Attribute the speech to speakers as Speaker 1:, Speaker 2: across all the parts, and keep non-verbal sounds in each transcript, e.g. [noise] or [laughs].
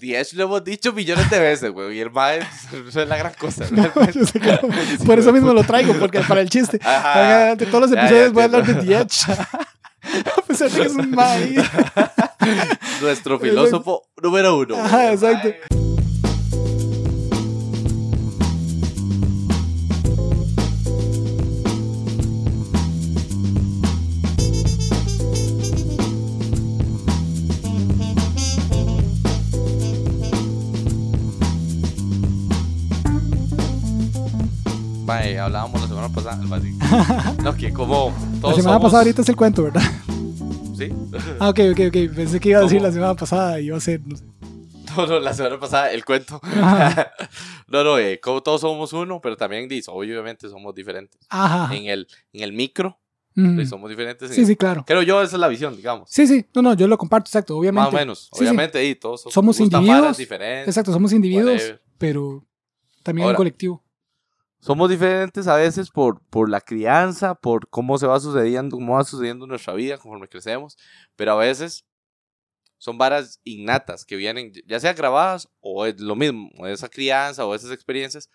Speaker 1: Y eso lo hemos dicho millones de veces, güey. Y el mae, eso es la gran cosa. [laughs]
Speaker 2: No, no. [laughs] Por eso mismo lo traigo, porque para el chiste.
Speaker 1: Ajá.
Speaker 2: Ante todos los
Speaker 1: Ya,
Speaker 2: episodios
Speaker 1: ya
Speaker 2: voy a hablar de. The Edge. [laughs] A pesar de que es un mae.
Speaker 1: Nuestro filósofo número uno.
Speaker 2: Ajá, exacto.
Speaker 1: Mae. Mae, hablábamos la semana pasada. [laughs] No, que como
Speaker 2: La
Speaker 1: todos
Speaker 2: semana
Speaker 1: somos-
Speaker 2: pasada ahorita es el cuento, ¿verdad?
Speaker 1: Sí. [laughs]
Speaker 2: Ah, ok, ok, ok. Pensé que iba a decir
Speaker 1: ¿Cómo?
Speaker 2: la semana pasada y iba a ser. no sé.
Speaker 1: No, no, la semana pasada el cuento. [laughs] No, no, eh, como todos somos uno, pero también dice, obviamente somos diferentes.
Speaker 2: Ajá.
Speaker 1: En el, en el micro, pues, somos diferentes. en
Speaker 2: Sí,
Speaker 1: el-
Speaker 2: sí, claro.
Speaker 1: Creo yo, esa es la visión, digamos.
Speaker 2: Sí, sí. No, no, yo lo comparto, exacto. Obviamente.
Speaker 1: Más o menos.
Speaker 2: Sí, sí.
Speaker 1: obviamente, y todos somos,
Speaker 2: Somos individuos.
Speaker 1: diferentes.
Speaker 2: Exacto, somos individuos,
Speaker 1: whatever.
Speaker 2: pero también un
Speaker 1: Ahora-
Speaker 2: colectivo.
Speaker 1: Somos diferentes a veces por, por la crianza, por cómo se va sucediendo, cómo va sucediendo nuestra vida conforme crecemos, pero a veces son varas innatas que vienen, ya sea grabadas o es lo mismo, o esa crianza o esas experiencias.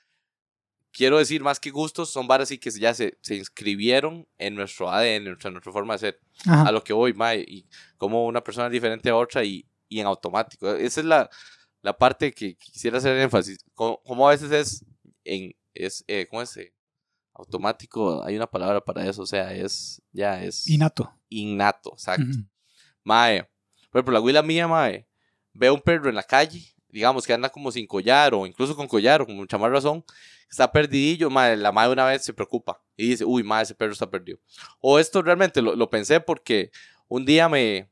Speaker 1: Quiero decir, más que gustos, son varas sí que ya se, se inscribieron en nuestro ADN, en nuestra, nuestra forma de ser.
Speaker 2: Ajá.
Speaker 1: A lo que voy, mae, y como una persona es diferente a otra y, y en automático. Esa es la, la parte que quisiera hacer énfasis. Como, como a veces es en, es, eh, ¿cómo es? Eh, automático, hay una palabra para eso, o sea, es, ya es
Speaker 2: Innato.
Speaker 1: innato, exacto.
Speaker 2: Ujú.
Speaker 1: Mae, por ejemplo, la abuela mía, mae, ve a un perro en la calle, digamos que anda como sin collar o incluso con collar o con mucha más razón, está perdidillo, mae, la madre una vez se preocupa y dice, uy, mae, ese perro está perdido. O esto realmente lo, lo pensé porque un día me,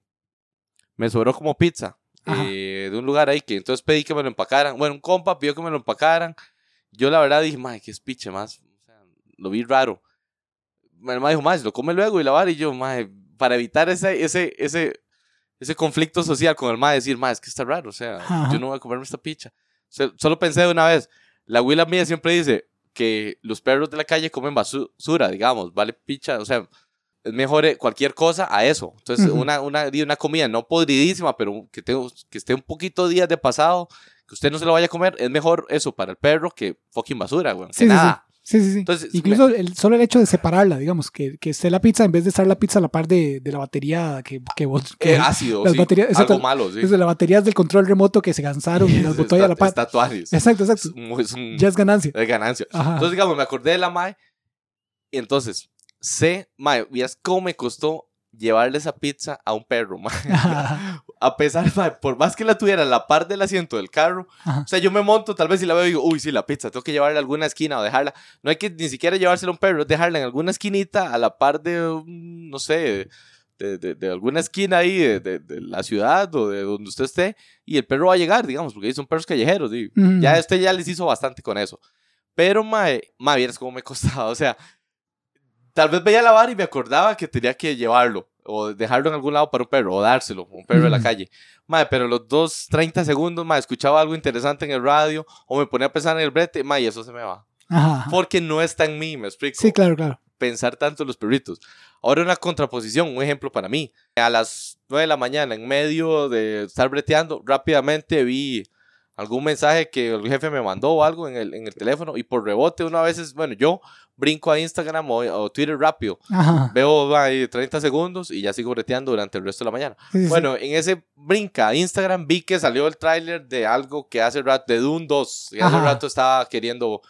Speaker 1: me sobró como pizza eh, de un lugar ahí que entonces pedí que me lo empacaran. Bueno, un compa pidió que me lo empacaran. Yo la verdad dije, mae, qué espiche más. O sea, lo vi raro. Mi hermano dijo, se lo come luego y la vara. Y yo, mae, para evitar ese, ese, ese, ese conflicto social con el mae, decir, mae, es que está raro. O sea,
Speaker 2: Ajá.
Speaker 1: yo no voy a comerme esta picha. O sea, solo pensé de una vez. La abuela mía siempre dice que los perros de la calle comen basura, digamos, vale picha. O sea, es mejor eh, cualquier cosa a eso. Entonces,
Speaker 2: Ujú.
Speaker 1: una, una, di- una comida no podridísima, pero que, tengo, que esté un poquito días de pasado, que usted no se lo vaya a comer, es mejor eso para el perro que fucking basura, güey.
Speaker 2: Sí,
Speaker 1: que
Speaker 2: sí,
Speaker 1: nada.
Speaker 2: Sí, sí, sí.
Speaker 1: Entonces,
Speaker 2: Incluso el, solo el hecho de separarla, digamos, que, que esté la pizza, en vez de estar la pizza a la par de, de la batería que, que vos...
Speaker 1: Que
Speaker 2: que-
Speaker 1: ácido,
Speaker 2: las
Speaker 1: sí,
Speaker 2: baterías- exacto,
Speaker 1: algo malo, sí.
Speaker 2: Desde las baterías del control remoto que se cansaron y las [laughs] botó a la par.
Speaker 1: Tuanis.
Speaker 2: Exacto,
Speaker 1: Es,
Speaker 2: exacto.
Speaker 1: un- es un-
Speaker 2: Ya es ganancia.
Speaker 1: es ganancia.
Speaker 2: Ajá.
Speaker 1: Entonces, digamos, me acordé de la Mae. Y entonces, sé, Mae, miras cómo me costó llevarle esa pizza a un perro. [laughs] A pesar, Mae, por más que la tuviera a la par del asiento del carro,
Speaker 2: Ajá.
Speaker 1: o sea, yo me monto tal vez y la veo y digo, uy, sí, la pizza, tengo que llevarla a alguna esquina o dejarla. No hay que ni siquiera llevársela a un perro, es dejarla en alguna esquinita a la par de, no sé, de, de- de alguna esquina ahí de, de- la ciudad o de donde usted esté y el perro va a llegar, digamos, porque son perros callejeros. y
Speaker 2: Ujú.
Speaker 1: Ya usted ya les hizo bastante con eso. Pero, mae, mae, vieras cómo me costaba. O sea, tal vez veía la vara y me acordaba que tenía que llevarlo o dejarlo en algún lado para un perro o dárselo a un perro de la calle. Mae, pero los dos, 30 segundos, mae, escuchaba algo interesante en el radio o me ponía a pensar en el brete, mae, y eso se me va.
Speaker 2: Ajá.
Speaker 1: Porque no está en mí, me explico.
Speaker 2: Sí, claro, claro.
Speaker 1: Pensar tanto en los perritos. Ahora una contraposición, un ejemplo para mí. A las 9 de la mañana, en medio de estar breteando, rápidamente vi algún mensaje que el jefe me mandó o algo en el, en el teléfono y por rebote una vez, bueno, yo brinco a Instagram o, o Twitter rápido.
Speaker 2: Ajá.
Speaker 1: Veo ahí 30 segundos y ya sigo breteando durante el resto de la mañana.
Speaker 2: Sí.
Speaker 1: Bueno, en ese brinca a Instagram vi que salió el tráiler de algo que hace rato, de Dune 2. Y hace
Speaker 2: Ajá.
Speaker 1: rato estaba queriendo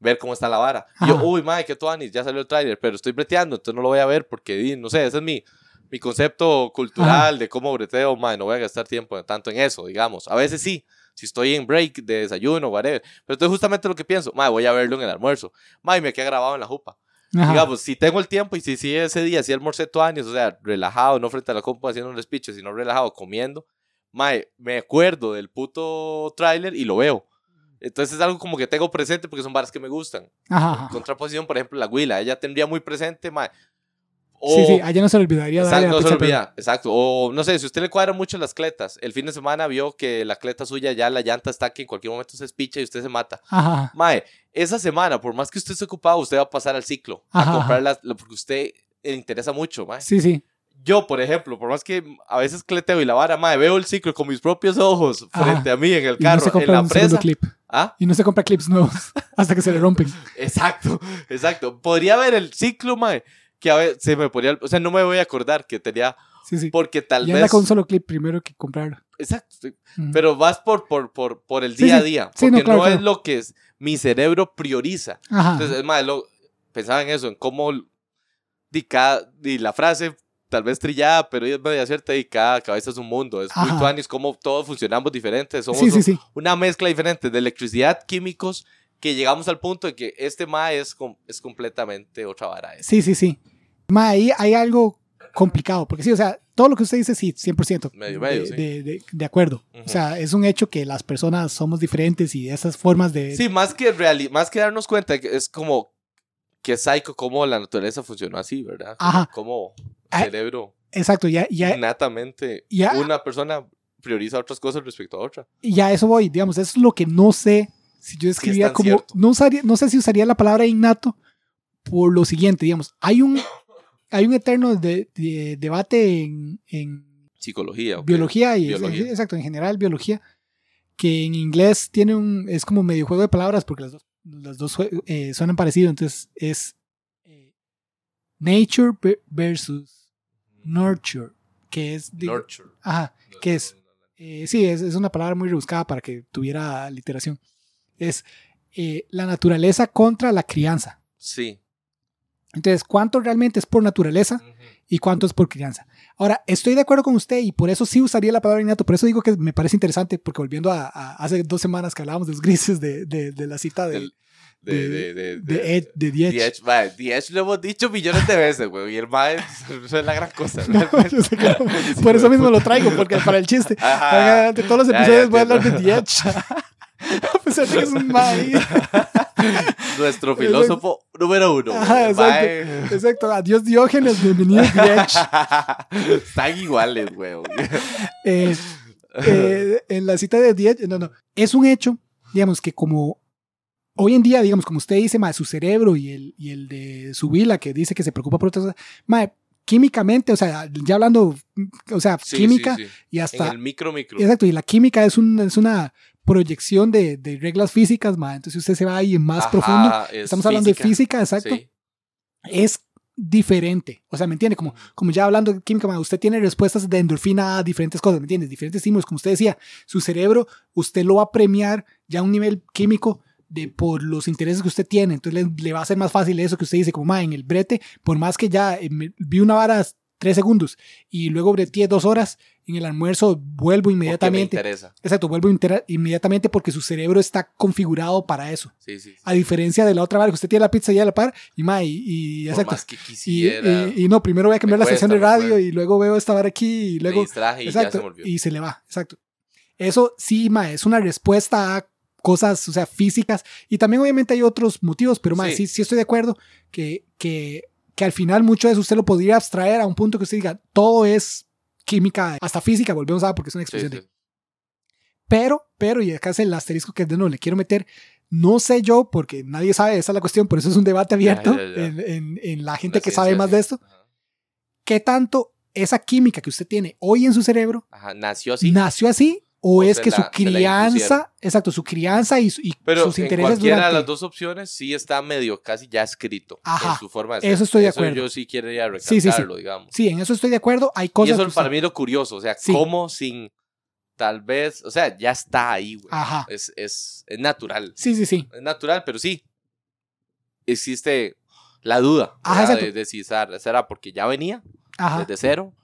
Speaker 1: ver cómo está la vara. Y yo,
Speaker 2: Ajá.
Speaker 1: uy, madre, qué tuanis, ya salió el tráiler, pero estoy breteando, entonces no lo voy a ver porque, no sé, ese es mi, mi concepto cultural de cómo breteo, madre, no voy a gastar tiempo tanto en eso, digamos. A veces sí, si estoy en break de desayuno, whatever. Pero entonces justamente lo que pienso, madre, voy a verlo en el almuerzo. Madre, me queda grabado en la jupa.
Speaker 2: Ajá.
Speaker 1: Digamos, si tengo el tiempo y si, si ese día, si almorcé tuanis, o sea, relajado, no frente a la compa haciendo un despiche, sino relajado, comiendo, mae, me acuerdo del puto tráiler y lo veo. Entonces es algo como que tengo presente porque son varas que me gustan.
Speaker 2: Ajá, ajá.
Speaker 1: Contraposición, por ejemplo, la Huila, ella tendría muy presente,
Speaker 2: Sí, sí, allá no se le olvidaría darle
Speaker 1: Exacto,
Speaker 2: la
Speaker 1: no se
Speaker 2: pizza,
Speaker 1: olvida, exacto. O no sé, si usted le cuadra mucho las cletas, el fin de semana vio que la cleta suya ya la llanta está que en cualquier momento se espicha y usted se mata.
Speaker 2: pero- Ajá.
Speaker 1: Mae, esa semana, por más que usted esté ocupado, usted va a pasar al ciclo
Speaker 2: Ajá,
Speaker 1: a
Speaker 2: ajá.
Speaker 1: comprarla porque usted le interesa mucho, mae.
Speaker 2: Sí, sí.
Speaker 1: yo, por ejemplo, por más que a veces cleteo y la vara, mae, veo el ciclo con mis propios ojos
Speaker 2: Ajá.
Speaker 1: frente a mí en el
Speaker 2: Y no
Speaker 1: carro,
Speaker 2: se
Speaker 1: en
Speaker 2: compra
Speaker 1: la
Speaker 2: un segundo
Speaker 1: presa.
Speaker 2: clip.
Speaker 1: ¿Ah?
Speaker 2: Y no se compra clips nuevos [laughs] hasta que se le rompen.
Speaker 1: Exacto, exacto. Podría ver el ciclo, mae, que a veces se me ponía, o sea, no me voy a acordar que tenía,
Speaker 2: Sí, sí.
Speaker 1: porque tal
Speaker 2: Y anda
Speaker 1: vez...
Speaker 2: con un solo clip primero que comprarlo.
Speaker 1: Exacto, sí.
Speaker 2: Ujú.
Speaker 1: pero vas por, por, por, por el día a día,
Speaker 2: Sí,
Speaker 1: porque
Speaker 2: no, claro,
Speaker 1: no es
Speaker 2: claro.
Speaker 1: lo que es, mi cerebro prioriza.
Speaker 2: Ajá.
Speaker 1: Entonces, es más, lo, pensaba en eso, en cómo di cada, di la frase tal vez trillada, pero es media cierta y cada cabeza es un mundo. Es muy
Speaker 2: Ajá.
Speaker 1: tuanis, cómo todos funcionamos diferentes. Somos
Speaker 2: sí.
Speaker 1: una mezcla diferente de electricidad, químicos, que llegamos al punto de que este ma es, es completamente otra vara. Es
Speaker 2: Sí, sí, sí. Ma, ahí hay algo complicado, porque sí, o sea, todo lo que usted dice, sí, 100%.
Speaker 1: Medio, medio,
Speaker 2: de,
Speaker 1: sí.
Speaker 2: de, de- de acuerdo.
Speaker 1: Ujú.
Speaker 2: O sea, es un hecho que las personas somos diferentes y esas formas de...
Speaker 1: Sí, más que, reali- más que darnos cuenta, es como que psycho, cómo la naturaleza funcionó así, ¿verdad? Como-
Speaker 2: Ajá.
Speaker 1: Como
Speaker 2: Ah,
Speaker 1: cerebro,
Speaker 2: Exacto, ya, ya,
Speaker 1: innatamente,
Speaker 2: ya-
Speaker 1: una persona prioriza otras cosas respecto a otra.
Speaker 2: y a eso voy, digamos, eso es lo que no sé si yo escribía
Speaker 1: tan
Speaker 2: como...
Speaker 1: cierto.
Speaker 2: No, usaría, no sé si usaría la palabra innato por lo siguiente, digamos, hay un, hay un eterno de- de- debate en- en
Speaker 1: Psicología.
Speaker 2: biología y
Speaker 1: Biología.
Speaker 2: exacto en general biología que en inglés tiene un es como medio juego de palabras porque las dos las dos eh, suenan parecido entonces es eh, nature ve- versus nurture que es
Speaker 1: Nurture.
Speaker 2: ajá ¿Qué es? eh, sí es, es una palabra muy rebuscada para que tuviera literación es eh, la naturaleza contra la crianza
Speaker 1: Sí.
Speaker 2: Entonces cuánto realmente es por naturaleza y cuánto es por crianza. Ahora, estoy de acuerdo con usted y por eso sí usaría la palabra innato, por eso digo que me parece interesante, porque volviendo a, a- hace dos semanas que hablábamos de los grises de, de- de la cita de,
Speaker 1: Del- De, de, de,
Speaker 2: de, Ed- de Diech.
Speaker 1: Edge, mae, Edge lo hemos dicho millones de veces, güey. Y el mae es la gran cosa. [laughs]
Speaker 2: No, yo sé que no. [laughs]
Speaker 1: Sí,
Speaker 2: por eso mismo lo traigo, porque para el chiste.
Speaker 1: Ajá.
Speaker 2: Todos los
Speaker 1: Ya,
Speaker 2: episodios
Speaker 1: ya
Speaker 2: voy a hablar de. Diech. [laughs] A pesar de que es un mae. [laughs]
Speaker 1: Nuestro filósofo número uno.
Speaker 2: Ajá, exacto.
Speaker 1: mae-
Speaker 2: Exacto. Adiós Diógenes, bienvenido [laughs] Diech.
Speaker 1: Están iguales, güey. [laughs]
Speaker 2: Eh, eh, en la cita de Diech, no, no. Es un hecho, digamos, que como hoy en día, digamos, como usted dice, ma, su cerebro y el, y el de su vila, que dice que se preocupa por otras cosas, ma, químicamente, o sea, ya hablando, o sea,
Speaker 1: Sí,
Speaker 2: química
Speaker 1: sí, sí.
Speaker 2: y
Speaker 1: En
Speaker 2: hasta...
Speaker 1: el micro, micro.
Speaker 2: Exacto, y la química es, un, es una proyección de, de reglas físicas, ma, entonces usted se va ahí más
Speaker 1: Ajá,
Speaker 2: profundo.
Speaker 1: es
Speaker 2: Estamos hablando de física, exacto.
Speaker 1: Sí.
Speaker 2: Es diferente. O sea, ¿me entiende? Como, como ya hablando de química, ma, usted tiene respuestas de endorfina a diferentes cosas, ¿me entiendes? Diferentes estímulos. Como usted decía, su cerebro, usted lo va a premiar ya a un nivel químico de por los intereses que usted tiene. Entonces le, le va a ser más fácil eso que usted dice, como, ma, en el brete, por más que ya eh, me- vi una vara tres segundos y luego breteé dos horas, en el almuerzo vuelvo
Speaker 1: Porque me
Speaker 2: inmediatamente.
Speaker 1: interesa.
Speaker 2: Exacto, vuelvo inmediatamente porque su cerebro está configurado para eso.
Speaker 1: Sí, sí. sí.
Speaker 2: A diferencia de la otra que usted tiene la pizza ya a la par y, ma, y, y exacto.
Speaker 1: más que
Speaker 2: Y,
Speaker 1: quisiera.
Speaker 2: y- y no, primero voy a cambiar
Speaker 1: Me
Speaker 2: la estación de
Speaker 1: cuesta, me
Speaker 2: radio
Speaker 1: cuesta.
Speaker 2: y luego veo esta vara aquí y
Speaker 1: me
Speaker 2: luego.
Speaker 1: distraje y ya se
Speaker 2: Exacto.
Speaker 1: me olvidó.
Speaker 2: Y se le va, exacto. Eso sí, ma, es una respuesta a cosas, o sea, físicas. Y también obviamente hay otros motivos, pero ma,
Speaker 1: Sí.
Speaker 2: sí, sí estoy de acuerdo que, que, que al final mucho de eso usted lo podría abstraer a un punto que usted diga, todo es química, hasta física, volvemos a porque es una
Speaker 1: Sí,
Speaker 2: expresión
Speaker 1: sí.
Speaker 2: de pero, pero, y acá es el asterisco que de nuevo le quiero meter, no sé yo, porque nadie sabe, esa es la cuestión, por eso es un debate abierto. En, en- en la gente
Speaker 1: La
Speaker 2: que sabe
Speaker 1: ciencia,
Speaker 2: más
Speaker 1: sí.
Speaker 2: de esto,
Speaker 1: Ajá.
Speaker 2: qué tanto esa química que usted tiene hoy en su cerebro
Speaker 1: Ajá, nació así.
Speaker 2: nació así o,
Speaker 1: O
Speaker 2: es que
Speaker 1: la-
Speaker 2: su crianza, exacto, su crianza y, y
Speaker 1: Pero
Speaker 2: sus
Speaker 1: en
Speaker 2: intereses
Speaker 1: cualquiera
Speaker 2: durante...
Speaker 1: de las dos opciones sí está medio casi ya escrito
Speaker 2: Ajá,
Speaker 1: en su forma de ser.
Speaker 2: eso estoy de acuerdo.
Speaker 1: yo sí quería
Speaker 2: Sí, sí, sí.
Speaker 1: recalcarlo, digamos.
Speaker 2: Sí, en eso estoy de acuerdo, hay
Speaker 1: Y
Speaker 2: cosas...
Speaker 1: eso
Speaker 2: que
Speaker 1: para mí lo curioso, o sea, cómo sin tal vez, o sea, ya está ahí, güey.
Speaker 2: Ajá,
Speaker 1: Es, es, es natural.
Speaker 2: sí, sí, sí,
Speaker 1: Es natural, pero sí. Existe la duda
Speaker 2: Ajá,
Speaker 1: de, de si será, porque ya venía
Speaker 2: ajá,
Speaker 1: desde cero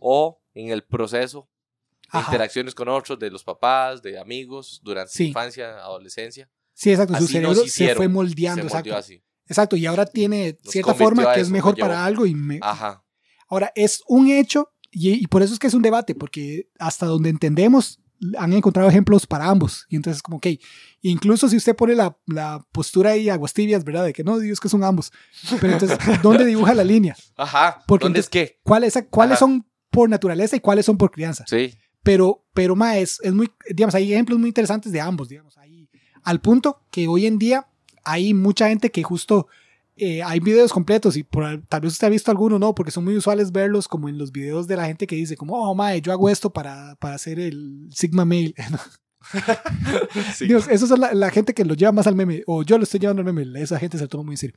Speaker 1: o en el proceso
Speaker 2: ajá.
Speaker 1: interacciones con otros, de los papás, de amigos, durante
Speaker 2: Sí.
Speaker 1: infancia, adolescencia.
Speaker 2: Sí, exacto, su
Speaker 1: Así
Speaker 2: cerebro
Speaker 1: nos
Speaker 2: se fue
Speaker 1: Se
Speaker 2: moldeando,
Speaker 1: moldeó
Speaker 2: exacto.
Speaker 1: así.
Speaker 2: Exacto, y ahora tiene
Speaker 1: Nos
Speaker 2: cierta forma que es
Speaker 1: eso,
Speaker 2: mejor
Speaker 1: nos llevó.
Speaker 2: para algo y me,
Speaker 1: Ajá.
Speaker 2: Ahora, es un hecho, y, y por eso es que es un debate, porque hasta donde entendemos, han encontrado ejemplos para ambos. Y entonces, como, ok, incluso si usted pone la, la postura ahí aguas tibias, ¿verdad? De que no, Dios que son ambos. Pero entonces, [laughs] ¿dónde dibuja la línea?
Speaker 1: Ajá.
Speaker 2: Porque
Speaker 1: ¿Dónde es qué?
Speaker 2: ¿Cuáles, cuáles son por naturaleza y cuáles son por crianza?
Speaker 1: Sí.
Speaker 2: Pero, pero, ma, es, es muy, digamos, hay ejemplos muy interesantes de ambos, digamos, ahí, al punto que hoy en día hay mucha gente que justo eh, hay videos completos y por, tal vez usted ha visto alguno, no, porque son muy usuales verlos como en los videos de la gente que dice como, oh, mae, yo hago esto para, para hacer el Sigma Mail. [laughs]
Speaker 1: Sí.
Speaker 2: Dios, eso es la, la gente que lo lleva más al meme, o yo lo estoy llevando al meme, esa gente se lo toma muy en serio.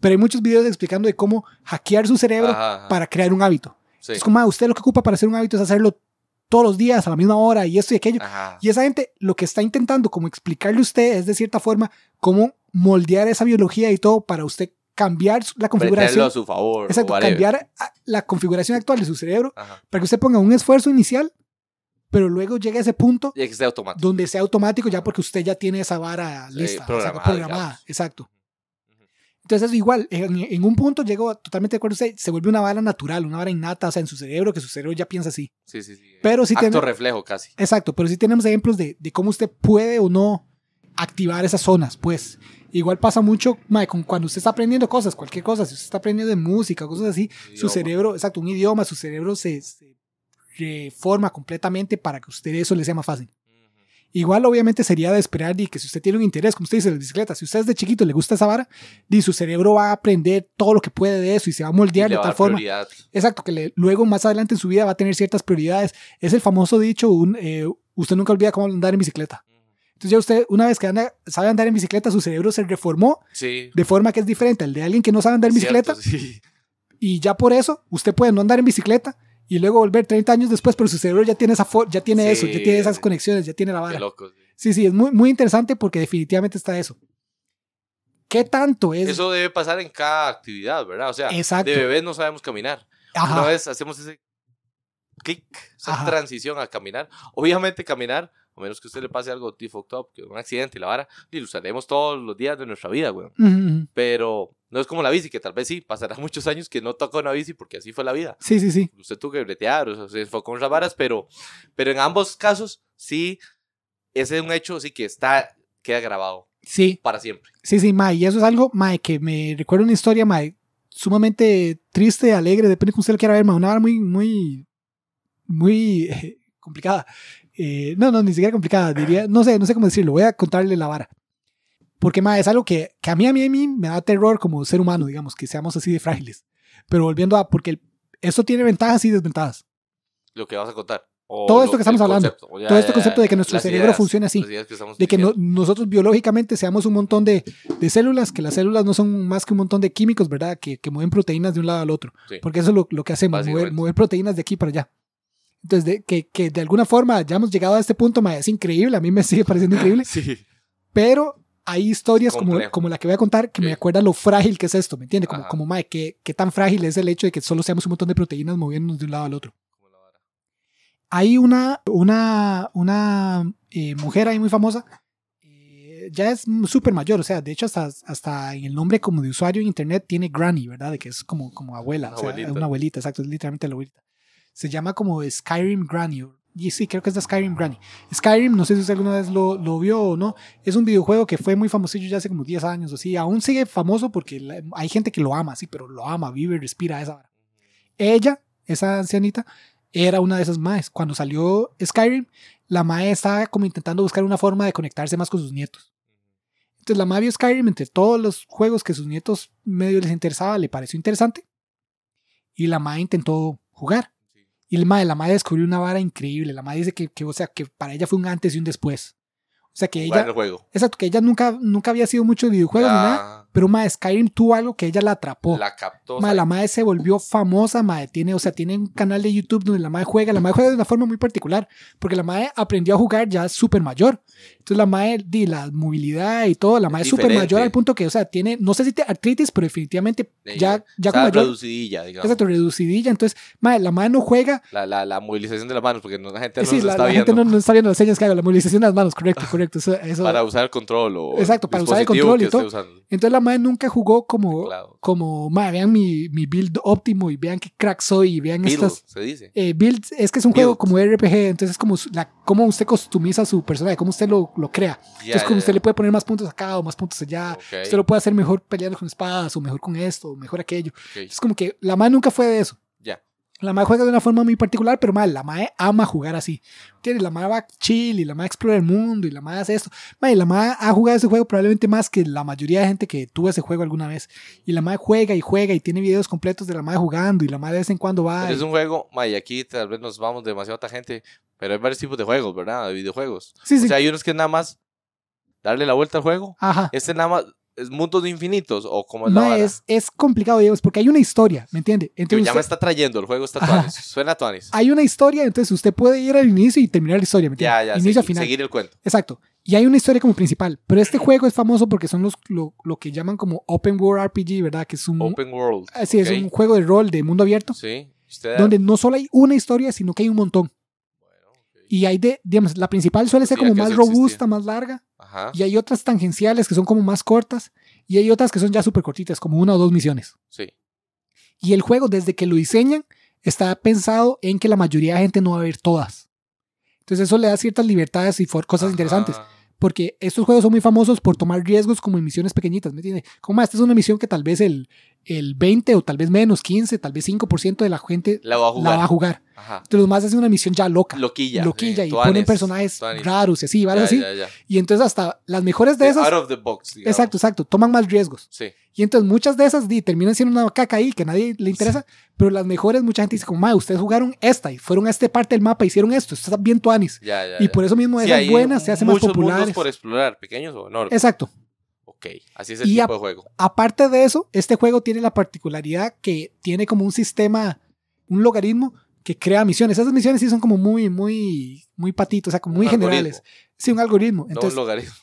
Speaker 2: Pero hay muchos videos explicando de cómo hackear su cerebro
Speaker 1: Ajá, ajá.
Speaker 2: para crear un hábito.
Speaker 1: Sí.
Speaker 2: Es como, ah, usted lo que ocupa para hacer un hábito es hacerlo todos los días a la misma hora y esto y aquello.
Speaker 1: Ajá.
Speaker 2: Y esa gente lo que está intentando como explicarle a usted es de cierta forma cómo moldear esa biología y todo para usted cambiar la configuración.
Speaker 1: a su favor. o
Speaker 2: Exacto, cambiar la configuración actual de su cerebro
Speaker 1: Ajá.
Speaker 2: para que usted ponga un esfuerzo inicial, pero luego llegue a ese punto
Speaker 1: Y que esté automático.
Speaker 2: donde sea automático ya porque usted ya tiene esa vara
Speaker 1: Sí,
Speaker 2: lista, o sea,
Speaker 1: programada,
Speaker 2: programada.
Speaker 1: digamos.
Speaker 2: Exacto. Entonces, igual, en, en un punto llegó totalmente de acuerdo usted, se vuelve una vara natural, una vara innata, o sea, en su cerebro, que su cerebro ya piensa así.
Speaker 1: Sí, sí, sí.
Speaker 2: Pero sí
Speaker 1: Acto reflejo casi.
Speaker 2: Exacto, pero sí tenemos ejemplos de, de cómo usted puede o no activar esas zonas, pues. Igual pasa mucho mae, con cuando usted está aprendiendo cosas, cualquier cosa, si usted está aprendiendo de música, cosas así, su cerebro, exacto, un idioma, su cerebro se, se reforma completamente para que usted eso le sea más fácil. Igual obviamente sería de esperar y que si usted tiene un interés, como usted dice, las bicicletas, si usted desde chiquito le gusta esa vara, di, su cerebro va a aprender todo lo que puede de eso y se va a
Speaker 1: Y
Speaker 2: moldear de tal forma.
Speaker 1: prioridad.
Speaker 2: Exacto, que le- luego más adelante en su vida va a tener ciertas prioridades. Es el famoso dicho, un, eh, usted nunca olvida cómo andar en bicicleta. Entonces ya usted, una vez que anda, sabe andar en bicicleta, su cerebro se reformó
Speaker 1: Sí.
Speaker 2: de forma que es diferente al de alguien que no sabe andar en bicicleta.
Speaker 1: Cierto, sí.
Speaker 2: Y ya por eso, usted puede no andar en bicicleta y luego volver 30 años después, pero su cerebro ya tiene, esa ya tiene
Speaker 1: Sí,
Speaker 2: eso, ya tiene esas conexiones, ya tiene la
Speaker 1: Qué
Speaker 2: vara.
Speaker 1: loco. sí.
Speaker 2: Sí, sí, es muy, muy interesante porque definitivamente está eso. ¿Qué tanto es?
Speaker 1: Eso debe pasar en cada actividad, ¿verdad? O sea,
Speaker 2: Exacto.
Speaker 1: de bebés no sabemos caminar.
Speaker 2: Ajá.
Speaker 1: Una vez hacemos ese clic, esa
Speaker 2: Ajá.
Speaker 1: transición a caminar. Obviamente caminar, a menos que a usted le pase algo tipo top, que un accidente y la vara, y lo usaremos todos los días de nuestra vida, güey.
Speaker 2: Ujú, ujú.
Speaker 1: Pero no es como la bici, que tal vez sí, pasará [laughs] muchos años que no toca una bici porque así fue la vida.
Speaker 2: Sí, sí, sí.
Speaker 1: Usted tuvo que bretear, o sea, se enfocó en las varas, pero, pero en ambos casos sí, ese es un hecho, sí que está, queda grabado
Speaker 2: Sí,
Speaker 1: para siempre.
Speaker 2: sí, sí, Mae. Y eso es algo, Mae, que me recuerda una historia, Mae, sumamente triste, alegre, depende de cómo usted lo quiera ver, Mae. Una vara muy, muy, muy eh, [laughs] complicada. Eh, no, no, ni siquiera complicada, diría, no sé, no sé cómo decirlo, voy a contarle la vara. Porque, Mae, es algo que, que a mí, a mí, a mí me da terror como ser humano, digamos, que seamos así de frágiles. Pero volviendo a, porque el- esto tiene ventajas y desventajas.
Speaker 1: Lo que vas a contar. O
Speaker 2: Todo
Speaker 1: lo-
Speaker 2: esto que estamos hablando.
Speaker 1: concepto, ya,
Speaker 2: Todo este concepto de que nuestro cerebro
Speaker 1: ideas,
Speaker 2: funcione así.
Speaker 1: que
Speaker 2: de que no- nosotros biológicamente seamos un montón de, de células, que las células no son más que un montón de químicos, ¿verdad? Que, que mueven proteínas de un lado al otro.
Speaker 1: Sí.
Speaker 2: Porque eso es lo, lo que hacemos, mover, mover proteínas de aquí para allá. Entonces, de, que, que de alguna forma ya hemos llegado a este punto, mae, es increíble, a mí me sigue pareciendo increíble, [laughs]
Speaker 1: Sí.
Speaker 2: pero hay historias como, como la que voy a contar que me
Speaker 1: Sí.
Speaker 2: acuerda lo frágil que es esto, ¿me entiendes? Como,
Speaker 1: Ajá.
Speaker 2: como mae, que, que tan frágil es el hecho de que solo seamos un montón de proteínas moviéndonos de un lado al otro. Hay una, una, una eh, mujer ahí muy famosa, eh, ya es súper mayor, o sea, de hecho hasta, hasta en el nombre como de usuario en internet tiene Granny, ¿verdad? De que es como, como abuela,
Speaker 1: Una
Speaker 2: o sea,
Speaker 1: abuelita.
Speaker 2: una abuelita, exacto, es literalmente la abuelita. Se llama como Skyrim Granny, y sí, creo que es de Skyrim Granny. Skyrim, no sé si usted alguna vez lo, lo vio o no, es un videojuego que fue muy famosillo ya hace como 10 años o así, aún sigue famoso porque la- hay gente que lo ama, sí, pero lo ama, vive, respira esa vara. Ella, esa ancianita, era una de esas maes. Cuando salió Skyrim, la mae estaba como intentando buscar una forma de conectarse más con sus nietos. Entonces la mae vio Skyrim entre todos los juegos que sus nietos medio les interesaba, le pareció interesante. Y la mae intentó jugar. Y el mae, la mae descubrió una vara increíble. La mae dice que, que, o sea, que para ella fue un antes y un después. O sea, que ella,
Speaker 1: el juego.
Speaker 2: exacto, que ella nunca, nunca había sido mucho de videojuegos ni nada.
Speaker 1: Ya
Speaker 2: Pero mae, Skyrim tuvo algo que ella la atrapó.
Speaker 1: La captó.
Speaker 2: Ma, la madre se volvió famosa, madre. Tiene, o sea, tiene un canal de YouTube donde la madre juega. La madre juega de una forma muy particular, porque la madre aprendió a jugar ya súper mayor. Entonces la madre, di la movilidad y todo, la madre es súper mayor al punto que, o sea, tiene, no sé si tiene artritis, pero definitivamente ya, ya con
Speaker 1: Está
Speaker 2: mayor,
Speaker 1: reducidilla, digamos.
Speaker 2: exacto, reducidilla. Entonces, madre, la madre no juega.
Speaker 1: La, la, la movilización de las manos, porque no, la gente no
Speaker 2: sí,
Speaker 1: nos
Speaker 2: la,
Speaker 1: está
Speaker 2: la
Speaker 1: viendo.
Speaker 2: gente no, no está viendo las señas que hago, la movilización de las manos, correcto, correcto. Eso, eso-
Speaker 1: Para usar el control o.
Speaker 2: Exacto, para usar el control y todo. Entonces la madre nunca jugó como,
Speaker 1: Claro.
Speaker 2: como, madre, vean mi, mi build óptimo y vean qué crack soy y vean
Speaker 1: Build,
Speaker 2: estas.
Speaker 1: se dice.
Speaker 2: Eh, build es que es un juego como RPG, entonces es como la, cómo usted customiza su personaje, cómo usted lo, lo crea. Entonces, como usted le puede poner más puntos acá o más puntos allá. Usted lo puede hacer mejor peleando con espadas o mejor con esto o mejor aquello. Es como que la madre nunca fue de eso. La mae juega de una forma muy particular, pero mae, la mae ama jugar así. ¿Entiendes? La mae va chill y la mae explora el mundo y la mae hace esto. Mae, la mae ha jugado ese juego probablemente más que la mayoría de gente que tuvo ese juego alguna vez. Y la mae juega y juega y tiene videos completos de la mae jugando y la mae de vez en cuando va.
Speaker 1: Pero es un juego, ma, y aquí tal vez nos vamos demasiado gente, pero hay varios tipos de juegos, ¿verdad? De videojuegos.
Speaker 2: Sí, sí.
Speaker 1: O sea, hay unos que nada más darle la vuelta al juego.
Speaker 2: Ajá.
Speaker 1: Este nada más es mundos infinitos o como es la
Speaker 2: Mae,
Speaker 1: vara?
Speaker 2: es, es complicado, digamos, porque hay una historia, ¿me entiende? Entonces,
Speaker 1: ya me
Speaker 2: usted-
Speaker 1: está trayendo, el juego está tuanis. Suena tuanis.
Speaker 2: hay una historia, entonces usted puede ir al inicio y terminar la historia, ¿me entiende?
Speaker 1: Ya, ya,
Speaker 2: inicio a final.
Speaker 1: seguir el cuento.
Speaker 2: Exacto. Y hay una historia como principal. Pero este juego es famoso porque son los, lo, lo que llaman como Open World RPG, ¿verdad? Que es un,
Speaker 1: Open World.
Speaker 2: ah, sí, es un juego de rol de mundo abierto.
Speaker 1: Sí. Usted
Speaker 2: Donde no solo hay una historia, sino que hay un montón. Y hay de, digamos, la principal suele ser como más robusta, más larga.
Speaker 1: Ajá.
Speaker 2: Y hay otras tangenciales que son como más cortas. Y hay otras que son ya súper cortitas, como una o dos misiones.
Speaker 1: Sí.
Speaker 2: Y el juego, desde que lo diseñan, está pensado en que la mayoría de gente no va a ver todas. Entonces eso le da ciertas libertades y cosas interesantes. Porque estos juegos son muy famosos por tomar riesgos como en misiones pequeñitas, ¿me entiendes? Como "Ah, esta es una misión que tal vez el, el 20 o tal vez menos, 15, tal vez 5% de la gente
Speaker 1: La va a
Speaker 2: la
Speaker 1: jugar.
Speaker 2: va a jugar. Entonces los más hacen una misión ya loca.
Speaker 1: Loquilla.
Speaker 2: loquilla
Speaker 1: sí,
Speaker 2: y
Speaker 1: tuanes,
Speaker 2: ponen personajes
Speaker 1: tuanes.
Speaker 2: raros y así, ¿vale?
Speaker 1: Ya,
Speaker 2: así.
Speaker 1: ya, ya.
Speaker 2: Y entonces hasta las mejores de
Speaker 1: Sí,
Speaker 2: esas,
Speaker 1: Out of the box. digamos.
Speaker 2: exacto, exacto, toman más riesgos.
Speaker 1: Sí.
Speaker 2: Y entonces muchas de esas di, terminan siendo una caca ahí que a nadie le interesa, pero las mejores mucha gente dice como, ma, ustedes jugaron esta y fueron a esta parte del mapa, hicieron esto, esto está bien tuanis. Y por eso mismo
Speaker 1: Sí,
Speaker 2: esas buenas se hacen más
Speaker 1: muchos
Speaker 2: populares.
Speaker 1: por explorar, pequeños o enormes.
Speaker 2: Exacto.
Speaker 1: Ok, así es el
Speaker 2: Y
Speaker 1: tipo de juego.
Speaker 2: Aparte de eso, este juego tiene la particularidad que tiene como un sistema, un logaritmo que crea misiones. Esas misiones sí son como muy, muy, muy patitos, o sea, como muy
Speaker 1: Un
Speaker 2: generales.
Speaker 1: algoritmo,
Speaker 2: Sí, un algoritmo.
Speaker 1: no
Speaker 2: Entonces,
Speaker 1: un logaritmo.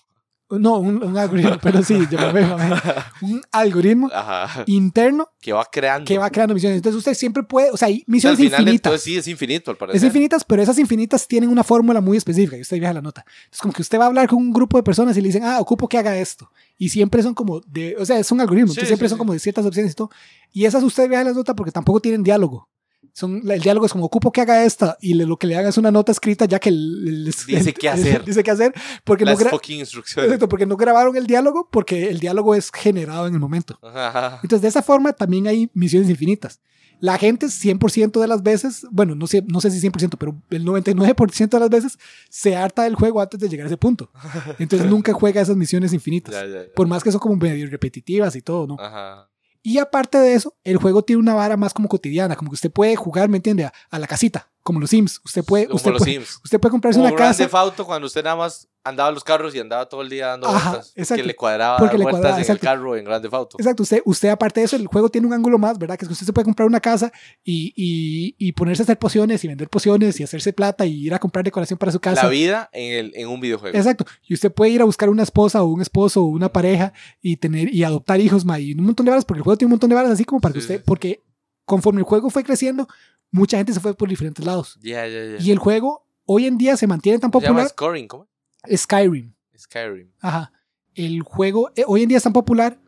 Speaker 2: No, un, un algoritmo, pero sí, yo me veo, [laughs] un algoritmo
Speaker 1: Ajá.
Speaker 2: interno
Speaker 1: Que va creando.
Speaker 2: que va creando misiones. Entonces usted siempre puede, o sea, hay
Speaker 1: O sea,
Speaker 2: misiones
Speaker 1: al final,
Speaker 2: infinitas.
Speaker 1: entonces sí es infinito, al parecer.
Speaker 2: Es infinitas, pero esas infinitas tienen una fórmula muy específica y usted viaja la nota. Es como que usted va a hablar con un grupo de personas y le dicen, ah, ocupo que haga esto. Y siempre son como de, o sea, es un algoritmo,
Speaker 1: Sí,
Speaker 2: entonces siempre
Speaker 1: sí,
Speaker 2: son como de ciertas opciones y todo. Y esas usted viaja la nota porque tampoco tienen diálogo. Son, el diálogo es como, ocupo que haga esta y le- lo que le haga es una nota escrita ya que el-
Speaker 1: Dice qué [laughs] hacer.
Speaker 2: dice qué hacer porque no,
Speaker 1: Las fucking instrucciones.
Speaker 2: Exacto, porque no grabaron el diálogo porque el diálogo es generado en el momento.
Speaker 1: Ajá.
Speaker 2: Entonces, de esa forma también hay misiones infinitas. La gente 100% de las veces, bueno, no sé, no sé si 100%, pero el 99% de las veces se harta del juego antes de llegar a ese punto. [laughs] Entonces nunca juega esas misiones infinitas.
Speaker 1: Ya, ya, ya.
Speaker 2: Por más que son como medio repetitivas y todo, ¿no?
Speaker 1: Ajá.
Speaker 2: Y aparte de eso, el juego tiene una vara más como cotidiana, como que usted puede jugar, ¿me entiende? A, a la casita, como los Sims. Usted puede,
Speaker 1: Como
Speaker 2: usted
Speaker 1: los
Speaker 2: puede,
Speaker 1: Sims.
Speaker 2: usted puede comprarse
Speaker 1: Como
Speaker 2: una
Speaker 1: Grand
Speaker 2: casa.
Speaker 1: Theft Auto cuando usted nada más andaba los carros y andaba todo el día dando
Speaker 2: Ajá,
Speaker 1: vueltas.
Speaker 2: exacto.
Speaker 1: Que le cuadraba
Speaker 2: Porque
Speaker 1: dar
Speaker 2: le
Speaker 1: vueltas
Speaker 2: cuadraba,
Speaker 1: en
Speaker 2: exacto.
Speaker 1: el carro en Grand Theft Auto.
Speaker 2: Exacto, usted, usted aparte de eso, el juego tiene un ángulo más, ¿verdad? Que es que usted se puede comprar una casa y, y, y ponerse a hacer pociones y vender pociones y hacerse plata y ir a comprar decoración para su casa.
Speaker 1: La vida en, el, en un videojuego.
Speaker 2: Exacto. Y usted puede ir a buscar una esposa o un esposo o una pareja y tener y adoptar hijos, ma, y un montón de varas, porque el juego tiene un montón de varas así como para que
Speaker 1: Sí,
Speaker 2: usted,
Speaker 1: sí.
Speaker 2: porque conforme el juego fue creciendo, mucha gente se fue por diferentes lados.
Speaker 1: Ya, ya, ya.
Speaker 2: Y el juego hoy en día se mantiene tan
Speaker 1: Se llama
Speaker 2: popular.
Speaker 1: Scoring, ¿cómo?
Speaker 2: Skyrim.
Speaker 1: Skyrim.
Speaker 2: Ajá. El juego eh, hoy en día es tan popular.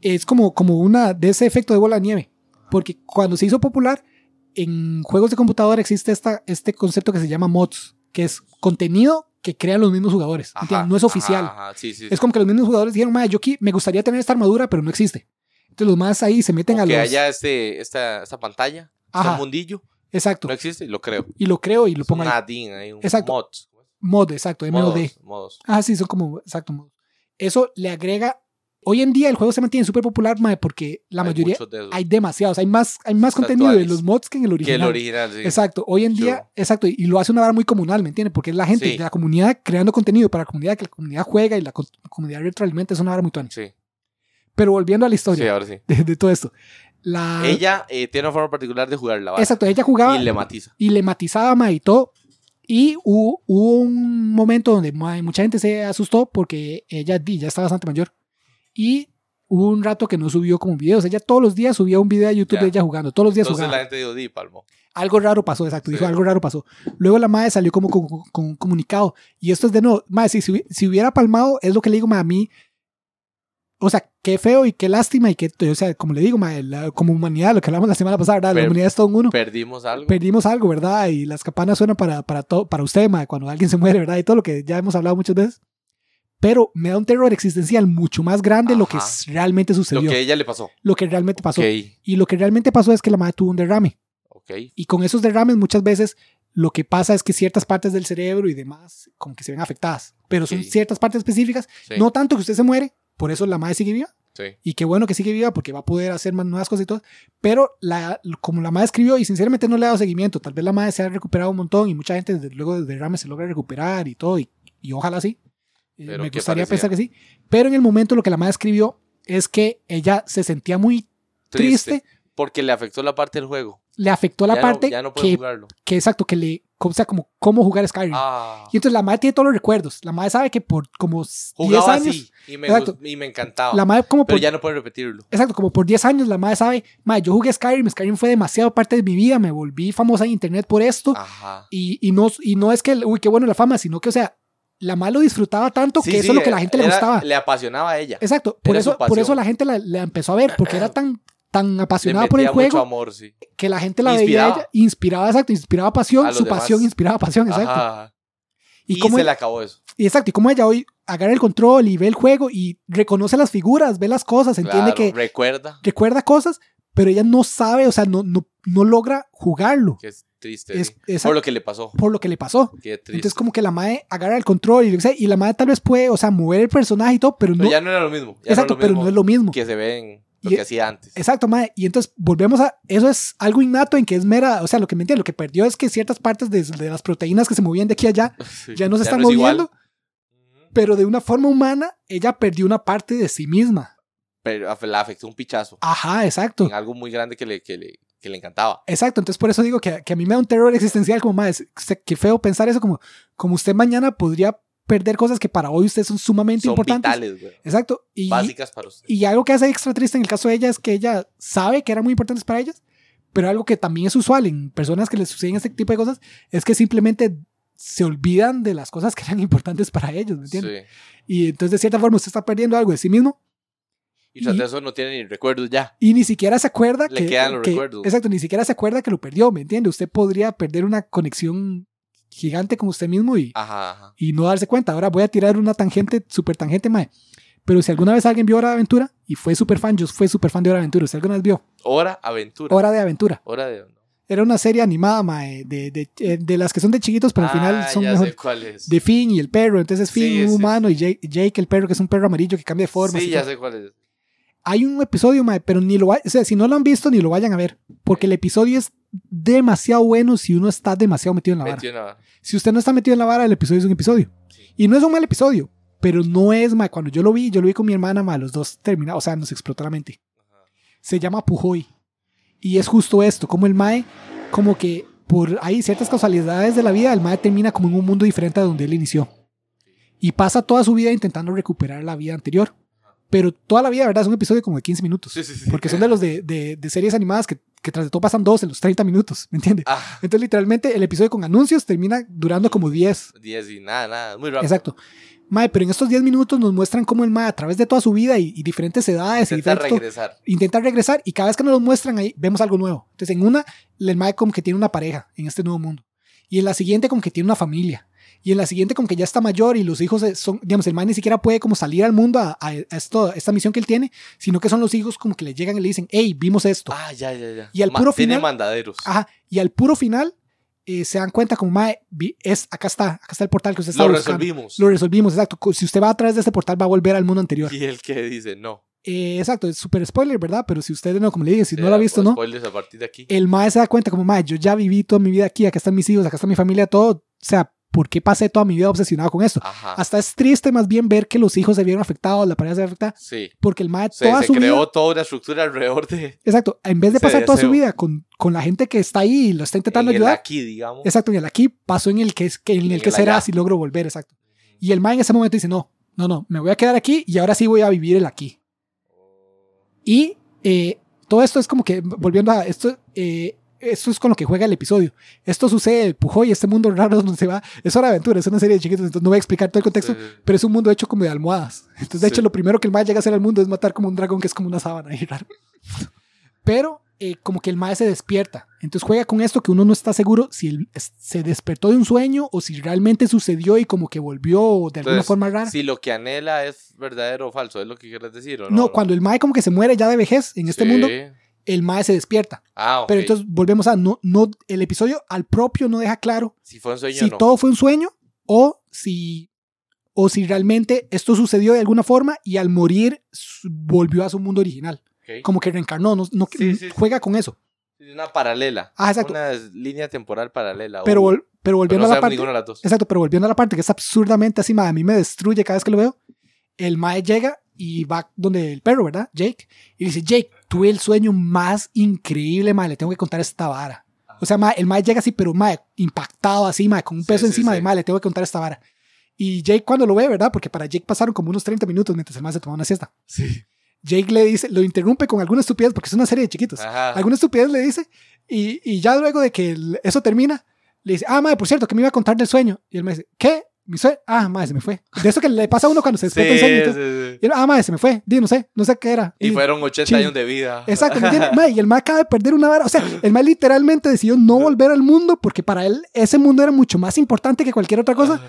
Speaker 2: Es como, como una de ese efecto de bola de nieve. Porque cuando se hizo popular, en juegos de computadora existe esta, este concepto que se llama mods, que es contenido que crean los mismos jugadores. No es oficial.
Speaker 1: Ajá, ajá, Sí, sí.
Speaker 2: Es como que los mismos jugadores dijeron, "Ma, yo me gustaría tener esta armadura, pero no existe. Entonces los más ahí se meten a
Speaker 1: que
Speaker 2: los.
Speaker 1: haya este, esta, esta pantalla,
Speaker 2: Ajá.
Speaker 1: este mundillo,
Speaker 2: Exacto.
Speaker 1: no existe, lo creo.
Speaker 2: Y lo creo y lo
Speaker 1: Es
Speaker 2: pongo
Speaker 1: un
Speaker 2: ahí.
Speaker 1: add-in ahí, un
Speaker 2: Exacto.
Speaker 1: mod.
Speaker 2: Mod, exacto, MOD.
Speaker 1: Modos.
Speaker 2: Ah, sí, son como, exacto, modos. Eso le agrega. Hoy en día el juego se mantiene súper popular, mae, porque la
Speaker 1: Hay
Speaker 2: mayoría.
Speaker 1: de.
Speaker 2: Hay demasiados, hay más, hay más contenido de los mods que en el
Speaker 1: que
Speaker 2: original.
Speaker 1: el original, sí.
Speaker 2: Exacto, hoy en día, exacto, y lo hace una vara muy comunal, ¿me entiendes? Porque es la gente
Speaker 1: Sí.
Speaker 2: de la comunidad creando contenido para la comunidad, que la comunidad juega y la co- comunidad retroalimenta, es una vara muy tuanis.
Speaker 1: Sí,
Speaker 2: Pero volviendo a la
Speaker 1: sí,
Speaker 2: historia
Speaker 1: ahora sí.
Speaker 2: de, de todo esto. La,
Speaker 1: Ella eh, tiene una forma particular de jugar la base.
Speaker 2: exacto, ella jugaba
Speaker 1: Y le matiza.
Speaker 2: y le matizaba mae, y todo. Y hubo, hubo un momento donde mucha gente se asustó porque ella di, ya está bastante mayor. Y hubo un rato que no subió como videos. Ella todos los días subía un video a YouTube
Speaker 1: Ya.
Speaker 2: de ella jugando. Todos los días
Speaker 1: Entonces
Speaker 2: jugaba.
Speaker 1: la gente dijo, di, palmo.
Speaker 2: Algo raro pasó, exacto.
Speaker 1: Sí.
Speaker 2: Dijo, algo raro pasó. Luego la madre salió como con, con un comunicado. Y esto es de nuevo, madre, si, si, hubi- si hubiera palmado, es lo que le digo, madre, a mí. O sea, qué feo y qué lástima y qué, o sea, como le digo, madre, la- como humanidad, lo que hablamos la semana pasada, ¿verdad? La humanidad es todo uno.
Speaker 1: Perdimos algo.
Speaker 2: Perdimos algo, ¿verdad? Y las campanas suenan para, para, todo, para usted, madre, cuando alguien se muere, ¿verdad? Y todo lo que ya hemos hablado muchas veces. Pero me da un terror existencial mucho más grande de lo que
Speaker 1: Ajá.
Speaker 2: realmente
Speaker 1: lo
Speaker 2: sucedió.
Speaker 1: que a ella le pasó.
Speaker 2: Lo que realmente pasó.
Speaker 1: Ok,
Speaker 2: Y lo que realmente pasó es que la madre tuvo un derrame.
Speaker 1: ok. Ok.
Speaker 2: Y con esos derrames muchas veces lo que pasa es que ciertas partes del cerebro y demás como que se ven afectadas. Pero son ciertas partes específicas.
Speaker 1: Sí.
Speaker 2: No tanto que usted se muere, por eso la madre sigue viva.
Speaker 1: Sí.
Speaker 2: Y qué bueno que sigue viva porque va a poder hacer más nuevas cosas y todo. Pero la, como la madre escribió y sinceramente no le ha dado seguimiento, tal vez la madre se ha recuperado un montón y mucha gente desde luego del derrame se logra recuperar y todo. Y, y ojalá sí. Eh,
Speaker 1: Pero
Speaker 2: Me
Speaker 1: ¿qué
Speaker 2: gustaría
Speaker 1: parecía?
Speaker 2: pensar que sí. Pero en el momento lo que la madre escribió es que ella se sentía muy triste.
Speaker 1: Porque le afectó la parte del juego.
Speaker 2: le afectó la
Speaker 1: ya
Speaker 2: parte
Speaker 1: no, ya no puede
Speaker 2: que,
Speaker 1: jugarlo.
Speaker 2: que exacto, que le, o sea, como cómo jugar Skyrim.
Speaker 1: Ah,
Speaker 2: Y entonces la madre tiene todos los recuerdos. La madre sabe que por como 10
Speaker 1: jugaba
Speaker 2: años,
Speaker 1: así y me,
Speaker 2: Exacto.
Speaker 1: gust- y me encantaba.
Speaker 2: la madre como
Speaker 1: pero
Speaker 2: por,
Speaker 1: ya no puede repetirlo.
Speaker 2: exacto, como por 10 años la madre sabe, madre, yo jugué Skyrim, Skyrim fue demasiado parte de mi vida, me volví famosa en internet por esto
Speaker 1: Ajá.
Speaker 2: y, y no y no es que uy, qué bueno la fama, sino que o sea, la madre lo disfrutaba tanto
Speaker 1: Sí,
Speaker 2: que eso
Speaker 1: sí,
Speaker 2: es lo que la gente le gustaba.
Speaker 1: Le apasionaba a ella.
Speaker 2: Exacto, por
Speaker 1: era
Speaker 2: eso por eso la gente la, la empezó a ver porque era [clears throat] tan tan apasionada por el juego
Speaker 1: amor, sí.
Speaker 2: que la gente la veía
Speaker 1: Inspiraba.
Speaker 2: ella, inspiraba, exacto, inspiraba pasión, su
Speaker 1: demás.
Speaker 2: pasión inspiraba pasión, exacto.
Speaker 1: Ajá.
Speaker 2: Y,
Speaker 1: Y,
Speaker 2: cómo
Speaker 1: se
Speaker 2: ella-
Speaker 1: le acabó eso.
Speaker 2: y exacto, y como ella hoy agarra el control y ve el juego y reconoce las figuras, ve las cosas, entiende
Speaker 1: Claro,
Speaker 2: que
Speaker 1: recuerda
Speaker 2: recuerda cosas, pero ella no sabe, o sea, no, no, no logra jugarlo.
Speaker 1: que es triste.
Speaker 2: Es-.
Speaker 1: Por lo que le pasó.
Speaker 2: por lo que le pasó.
Speaker 1: Qué triste.
Speaker 2: Entonces como que la madre agarra el control y, lo y la madre tal vez puede, o sea, mover el personaje y todo, pero
Speaker 1: Pero
Speaker 2: no...
Speaker 1: ya no era lo mismo. ya
Speaker 2: exacto,
Speaker 1: no
Speaker 2: pero
Speaker 1: mismo
Speaker 2: no es lo mismo.
Speaker 1: que se ve en lo
Speaker 2: Y-
Speaker 1: que hacía antes.
Speaker 2: Exacto, madre. Y entonces volvemos a... Eso es algo innato en que es mera... O sea, lo que me entiende, lo que perdió es que ciertas partes de, de las proteínas que se movían de aquí a allá [laughs]
Speaker 1: Sí,
Speaker 2: ya no se están
Speaker 1: es igual.
Speaker 2: moviendo, pero de una forma humana, ella perdió una parte de sí misma.
Speaker 1: Pero la afectó un pichazo.
Speaker 2: Ajá, exacto.
Speaker 1: En algo muy grande que le, que le, que le encantaba.
Speaker 2: Exacto, entonces por eso digo que, que a mí me da un terror existencial como más, qué feo pensar eso, como, como usted mañana podría perder cosas que para hoy usted son sumamente
Speaker 1: Son
Speaker 2: importantes.
Speaker 1: vitales, güey.
Speaker 2: Exacto. Y,
Speaker 1: Básicas para usted.
Speaker 2: y algo que hace extra triste en el caso de ella es que ella sabe que eran muy importantes para ellas, pero algo que también es usual en personas que les suceden este tipo de cosas es que simplemente se olvidan de las cosas que eran importantes para ellos, ¿me entiendes?
Speaker 1: Sí.
Speaker 2: Y entonces de cierta forma usted está perdiendo algo de sí mismo
Speaker 1: Y tras de eso no tiene ni recuerdos ya.
Speaker 2: y ni siquiera se acuerda
Speaker 1: Le
Speaker 2: que,
Speaker 1: quedan los
Speaker 2: que-
Speaker 1: recuerdos.
Speaker 2: Exacto, ni siquiera se acuerda que lo perdió, ¿me entiende? Usted podría perder una conexión gigante con usted mismo y,
Speaker 1: Ajá, ajá.
Speaker 2: y no darse cuenta. Ahora voy a tirar una tangente, súper tangente, mae. Pero si alguna vez alguien vio Hora de Aventura y fue súper fan, yo fui súper fan de Hora de Aventura. ¿Usted alguna vez vio
Speaker 1: Hora aventura.
Speaker 2: Hora de Aventura?
Speaker 1: Hora de.
Speaker 2: Era una serie animada, mae, de, de, eh, de las que son de chiquitos, pero al final
Speaker 1: Ah,
Speaker 2: son
Speaker 1: ya
Speaker 2: mejor.
Speaker 1: sé cuál es.
Speaker 2: De Finn y el perro. Entonces Finn,
Speaker 1: Sí,
Speaker 2: un
Speaker 1: sí,
Speaker 2: humano, y Jake, Jake, el perro, que es un perro amarillo que cambia de forma.
Speaker 1: Sí, ya sé cuál es.
Speaker 2: Hay un episodio, mae, pero ni lo va- o sea, si no lo han visto, ni lo vayan a ver. Porque el episodio es demasiado bueno si uno está demasiado metido en la vara. Si usted no está metido en la vara, el episodio es un episodio.
Speaker 1: Sí.
Speaker 2: Y no es un mal episodio, pero no es, mae, cuando yo lo vi, yo lo vi con mi hermana, mae, los dos terminados, o sea, nos explotó la mente.
Speaker 1: Ajá.
Speaker 2: Se llama Pujoy. Y es justo esto, como el mae, como que por ahí ciertas causalidades de la vida, el mae termina como en un mundo diferente a donde él inició. Y pasa toda su vida intentando recuperar la vida anterior. Pero toda la vida, ¿verdad? Es un episodio como de 15 minutos.
Speaker 1: Sí, sí, sí.
Speaker 2: Porque son de los de, de- de series animadas que, que tras de todo pasan dos en los 30 minutos, ¿me entiendes?
Speaker 1: Ah,
Speaker 2: Entonces, literalmente, el episodio con anuncios termina durando como 10.
Speaker 1: 10 y nada, nada. Muy rápido.
Speaker 2: Exacto. Mae, pero en estos 10 minutos nos muestran cómo el Mae, a través de toda su vida y, y diferentes edades, y
Speaker 1: Intenta regresar.
Speaker 2: intenta regresar y cada vez que nos lo muestran ahí vemos algo nuevo. Entonces en una, el Mae como que tiene una pareja en este nuevo mundo. Y en la siguiente como que tiene una familia. Y en la siguiente como que ya está mayor y los hijos eh, son, digamos, el Mae ni siquiera puede como salir al mundo a, a esto, esta misión que él tiene, sino que son los hijos como que le llegan y le dicen, hey, vimos esto.
Speaker 1: Ah, ya, ya, ya.
Speaker 2: Y al
Speaker 1: Ma-
Speaker 2: puro
Speaker 1: Tiene
Speaker 2: final-
Speaker 1: mandaderos.
Speaker 2: Ajá. Y al puro final eh, se dan cuenta como, Mae, es, acá está, acá está el portal que usted está
Speaker 1: Lo
Speaker 2: buscando.
Speaker 1: resolvimos.
Speaker 2: Lo resolvimos, exacto. Si usted va a través de este portal va a volver al mundo anterior.
Speaker 1: Y el que dice no.
Speaker 2: Eh, exacto, es súper spoiler, ¿verdad? Pero si usted no, como le dije, si no
Speaker 1: Ya,
Speaker 2: lo ha visto, ¿no?
Speaker 1: Spoilers a partir de aquí.
Speaker 2: el mae se da cuenta como, mae, yo ya viví toda mi vida aquí, acá están mis hijos, acá está mi familia, todo. O sea, ¿por qué pasé toda mi vida obsesionado con esto?
Speaker 1: Ajá.
Speaker 2: Hasta es triste más bien ver que los hijos se vieron afectados, la pareja se afectada,
Speaker 1: Sí.
Speaker 2: porque el mae
Speaker 1: Se,
Speaker 2: toda
Speaker 1: se
Speaker 2: su
Speaker 1: creó
Speaker 2: vida...
Speaker 1: toda una estructura alrededor de.
Speaker 2: Exacto, en vez de pasar toda su
Speaker 1: deseo.
Speaker 2: vida con, con la gente que está ahí y lo está intentando
Speaker 1: en el
Speaker 2: ayudar,
Speaker 1: aquí, digamos.
Speaker 2: exacto, en el aquí pasó en el que, es, que, en el
Speaker 1: En
Speaker 2: que
Speaker 1: el
Speaker 2: será
Speaker 1: allá.
Speaker 2: si logro volver, exacto. Y el mae en ese momento dice, no, no, no, me voy a quedar aquí y ahora sí voy a vivir el aquí. Y eh, todo esto es como que, volviendo a esto, eh, esto es con lo que juega el episodio. Esto sucede, el Pujoy, este mundo raro donde se va. Es hora de aventura, es una serie de chiquitos, entonces no voy a explicar todo el contexto,
Speaker 1: Sí.
Speaker 2: pero es un mundo hecho como de almohadas. Entonces, de
Speaker 1: Sí.
Speaker 2: hecho, lo primero que el Mae llega a hacer al mundo es matar como un dragón que es como una sábana ahí raro. [laughs] Pero eh, como que el Mae se despierta. Entonces juega con esto que uno no está seguro si él se despertó de un sueño o si realmente sucedió y como que volvió de alguna
Speaker 1: Entonces,
Speaker 2: forma rara.
Speaker 1: Si lo que anhela es verdadero o falso, es lo que quieres decir, ¿o
Speaker 2: no,
Speaker 1: no?
Speaker 2: cuando el Mae como que se muere ya de vejez en este
Speaker 1: Sí.
Speaker 2: mundo, el mae se despierta.
Speaker 1: Ah, ok.
Speaker 2: Pero entonces volvemos a, no, no, el episodio al propio no deja claro
Speaker 1: si fue un sueño
Speaker 2: si
Speaker 1: o no.
Speaker 2: todo fue un sueño o si, o si realmente esto sucedió de alguna forma y al morir volvió a su mundo original.
Speaker 1: Ok.
Speaker 2: Como que reencarnó, no, no-
Speaker 1: Sí, sí, sí.
Speaker 2: juega con eso.
Speaker 1: Una paralela.
Speaker 2: Ah, exacto.
Speaker 1: Una línea temporal paralela.
Speaker 2: Pero,
Speaker 1: o-
Speaker 2: pero
Speaker 1: pero
Speaker 2: volviendo
Speaker 1: no
Speaker 2: a la parte...
Speaker 1: de las dos.
Speaker 2: Exacto, pero volviendo a la parte que es absurdamente así, mae, a mí me destruye cada vez que lo veo. El mae llega y va donde el perro, ¿verdad? Jake. Y dice, Jake, tuve el sueño más increíble, mae, le tengo que contar esta vara. O sea, el mae llega así, pero mae, impactado así, mae, con un peso
Speaker 1: sí,
Speaker 2: encima
Speaker 1: sí.
Speaker 2: de mae, le tengo que contar esta vara. Y Jake cuando lo ve, ¿verdad? Porque para Jake pasaron como unos 30 minutos mientras el mae se tomaba una siesta.
Speaker 1: Sí.
Speaker 2: Jake le dice, lo interrumpe con alguna estupidez, porque es una serie de chiquitos.
Speaker 1: Ajá.
Speaker 2: Alguna estupidez le dice, y, y ya luego de que el- eso termina, le dice, ah, madre, por cierto, que me iba a contar del sueño. Y él me dice, ¿qué? ¿Mi sueño? Ah, madre, se me fue. De eso que le pasa a uno cuando se
Speaker 1: Sí,
Speaker 2: despierta el sueño. y todo.
Speaker 1: sí, sí.
Speaker 2: Y ah, madre, se me fue. Di, no sé, no sé qué era.
Speaker 1: Y
Speaker 2: Di,
Speaker 1: fueron 80
Speaker 2: chill.
Speaker 1: años de vida.
Speaker 2: Exacto. [laughs] Mae, y el mae acaba de perder una vara. O sea, el mae literalmente decidió no volver al mundo porque para él ese mundo era mucho más importante que cualquier otra cosa.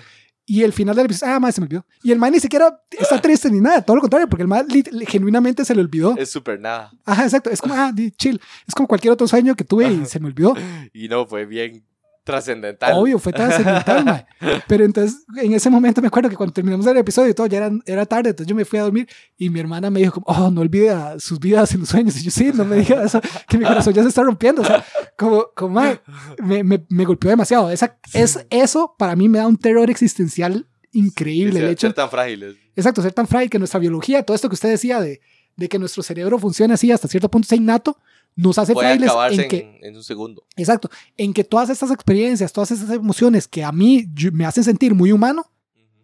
Speaker 2: Y el final del episodio, ah, mae, se me olvidó. Y el mae ni siquiera está triste ni nada, todo lo contrario, porque el lit- genuinamente se le olvidó.
Speaker 1: Es súper nada.
Speaker 2: Ajá, exacto. Es como, ah, chill. Es como cualquier otro sueño que tuve y se me olvidó.
Speaker 1: Y no, fue bien trascendental.
Speaker 2: Obvio, fue trascendental, [laughs] mae. Pero entonces, en ese momento me acuerdo que cuando terminamos el episodio y todo, ya era, era tarde, entonces yo me fui a dormir y mi hermana me dijo como, oh, no olvide a sus vidas en los sueños. Y yo, sí, no me diga eso, que mi corazón ya se está rompiendo. O sea, como, como mae, me, me, me golpeó demasiado. Esa, es, eso para mí me da un terror existencial increíble.
Speaker 1: Sí,
Speaker 2: el hecho,
Speaker 1: ser tan frágiles.
Speaker 2: exacto, ser tan frágil que nuestra biología, todo esto que usted decía de, de que nuestro cerebro funcione así hasta cierto punto sea innato, nos hace
Speaker 1: Puede acabarse
Speaker 2: en que
Speaker 1: en un segundo.
Speaker 2: Exacto, en que todas estas experiencias, todas estas emociones que a mí yo- me hacen sentir muy humano,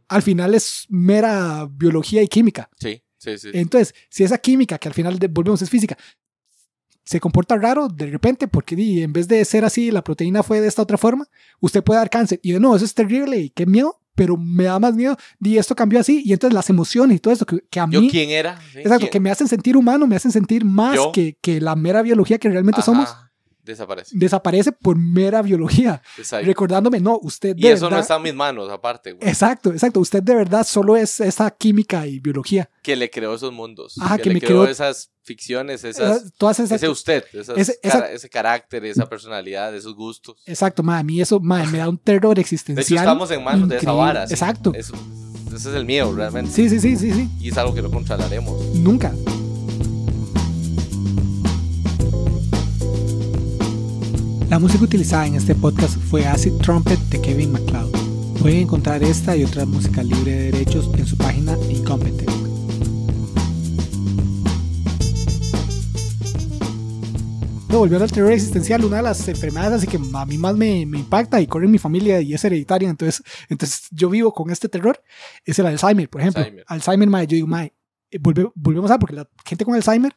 Speaker 2: al final es mera biología y química.
Speaker 1: Sí, sí, sí.
Speaker 2: Entonces, si esa química, que al final volvemos es física, se comporta raro de repente porque en vez de ser así, la proteína fue de esta otra forma, usted puede dar cáncer. Y de nuevo, eso es terrible y qué miedo, pero me da más miedo. Di, esto cambió así y entonces las emociones y todo esto que, que a
Speaker 1: ¿Yo
Speaker 2: mí...
Speaker 1: quién era? Sí,
Speaker 2: Exacto,
Speaker 1: ¿quién?
Speaker 2: que me hacen sentir humano, me hacen sentir más
Speaker 1: Yo.
Speaker 2: que, que la mera biología que realmente
Speaker 1: Ajá,
Speaker 2: somos,
Speaker 1: Desaparece.
Speaker 2: desaparece por mera biología
Speaker 1: Exacto.
Speaker 2: recordándome, no, usted
Speaker 1: Y
Speaker 2: de
Speaker 1: eso no
Speaker 2: verdad-
Speaker 1: está en mis manos, aparte, güey.
Speaker 2: Exacto, exacto. Usted de verdad solo es esa química y biología.
Speaker 1: Que le creó esos mundos.
Speaker 2: Ajá,
Speaker 1: que,
Speaker 2: que
Speaker 1: le
Speaker 2: me
Speaker 1: creó
Speaker 2: creó-
Speaker 1: esas ficciones,
Speaker 2: Esa-
Speaker 1: esas,
Speaker 2: todas esas.
Speaker 1: ese usted, esas
Speaker 2: ese- esa-
Speaker 1: cara- ese carácter, esa personalidad, esos gustos.
Speaker 2: Exacto, ma, a mí eso ma, me da un terror
Speaker 1: De hecho,
Speaker 2: existencial.
Speaker 1: estamos en manos de esa
Speaker 2: increíble.
Speaker 1: vara. sí.
Speaker 2: Exacto.
Speaker 1: Eso- ese es el miedo, realmente.
Speaker 2: Sí, sí, sí, sí, sí.
Speaker 1: Y es algo que no controlaremos.
Speaker 2: Nunca. Música utilizada en este podcast fue Acid Trumpet de Kevin MacLeod. Pueden encontrar esta y otra música libre de derechos en su página Incompetent. No, volviendo al terror existencial, una de las enfermedades así que a mí más me, me impacta y corre en mi familia y es hereditaria, entonces, entonces yo vivo con este terror, es el Alzheimer, por ejemplo.
Speaker 1: Alzheimer.
Speaker 2: Alzheimer, mae, yo digo, mae, eh, volve- volvemos a, porque la gente con Alzheimer,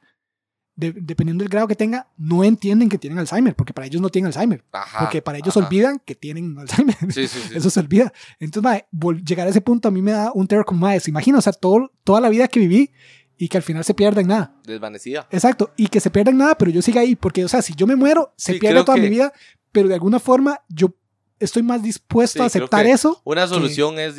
Speaker 2: de- dependiendo del grado que tenga, no entienden que tienen Alzheimer, porque para ellos no tienen Alzheimer,
Speaker 1: Ajá.
Speaker 2: porque para ellos
Speaker 1: ajá.
Speaker 2: olvidan que tienen Alzheimer.
Speaker 1: Sí, sí, sí. [laughs]
Speaker 2: Eso se olvida. Entonces, mae, llegar a ese punto a mí me da un terror como, mae, se imagina, o sea, todo, toda la vida que viví y que al final se pierda en nada.
Speaker 1: Desvanecida.
Speaker 2: Exacto, y que se pierda en nada, pero yo siga ahí, porque, o sea, si yo me muero, se pierde toda
Speaker 1: que-
Speaker 2: mi vida, pero de alguna forma yo estoy más dispuesto
Speaker 1: Sí,
Speaker 2: a aceptar eso.
Speaker 1: Una solución es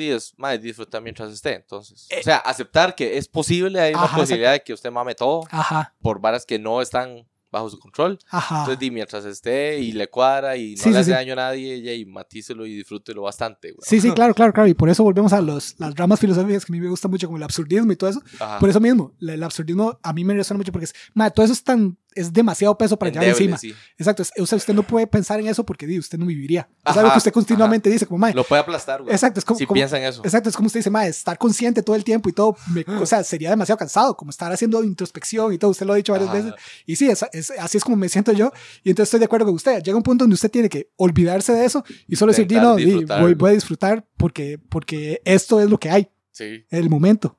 Speaker 1: disfrutar mientras esté. Entonces,
Speaker 2: Eh.
Speaker 1: o sea, aceptar que es posible, hay una posibilidad de que usted mame todo
Speaker 2: Ajá,
Speaker 1: por varas que no están bajo su control.
Speaker 2: ajá.
Speaker 1: Entonces, di, mientras esté y le cuadra y no
Speaker 2: Sí,
Speaker 1: le hace
Speaker 2: sí.
Speaker 1: daño a nadie, ya, y matícelo y disfrútelo bastante. güey.
Speaker 2: Sí, sí, [laughs] claro, claro, claro. Y por eso volvemos a los, las ramas filosóficas que a mí me gusta mucho, como el absurdismo y todo eso.
Speaker 1: Ajá.
Speaker 2: Por eso mismo, el absurdismo a mí me resuena mucho porque es, madre, todo eso es tan, es demasiado peso para llevar encima.
Speaker 1: sí.
Speaker 2: Exacto. es- o sea, usted no puede pensar en eso porque usted no viviría. Es
Speaker 1: Ajá,
Speaker 2: algo que usted continuamente dice, como,
Speaker 1: Lo puede aplastar, güey.
Speaker 2: exacto, es como,
Speaker 1: si
Speaker 2: como-
Speaker 1: piensa en eso.
Speaker 2: Exacto, es como usted dice, madre, estar consciente todo el tiempo y todo, me- [gasps] o sea, sería demasiado cansado, como estar haciendo introspección y todo, usted lo ha dicho varias
Speaker 1: Ajá.
Speaker 2: veces. Y sí, es, es- así es como me siento yo. Y entonces estoy de acuerdo con usted. Llega un punto donde usted tiene que olvidarse de eso y solo decir, di,
Speaker 1: Intentar
Speaker 2: no, di, voy, voy a disfrutar porque, porque esto es lo que hay,
Speaker 1: Sí.
Speaker 2: el momento.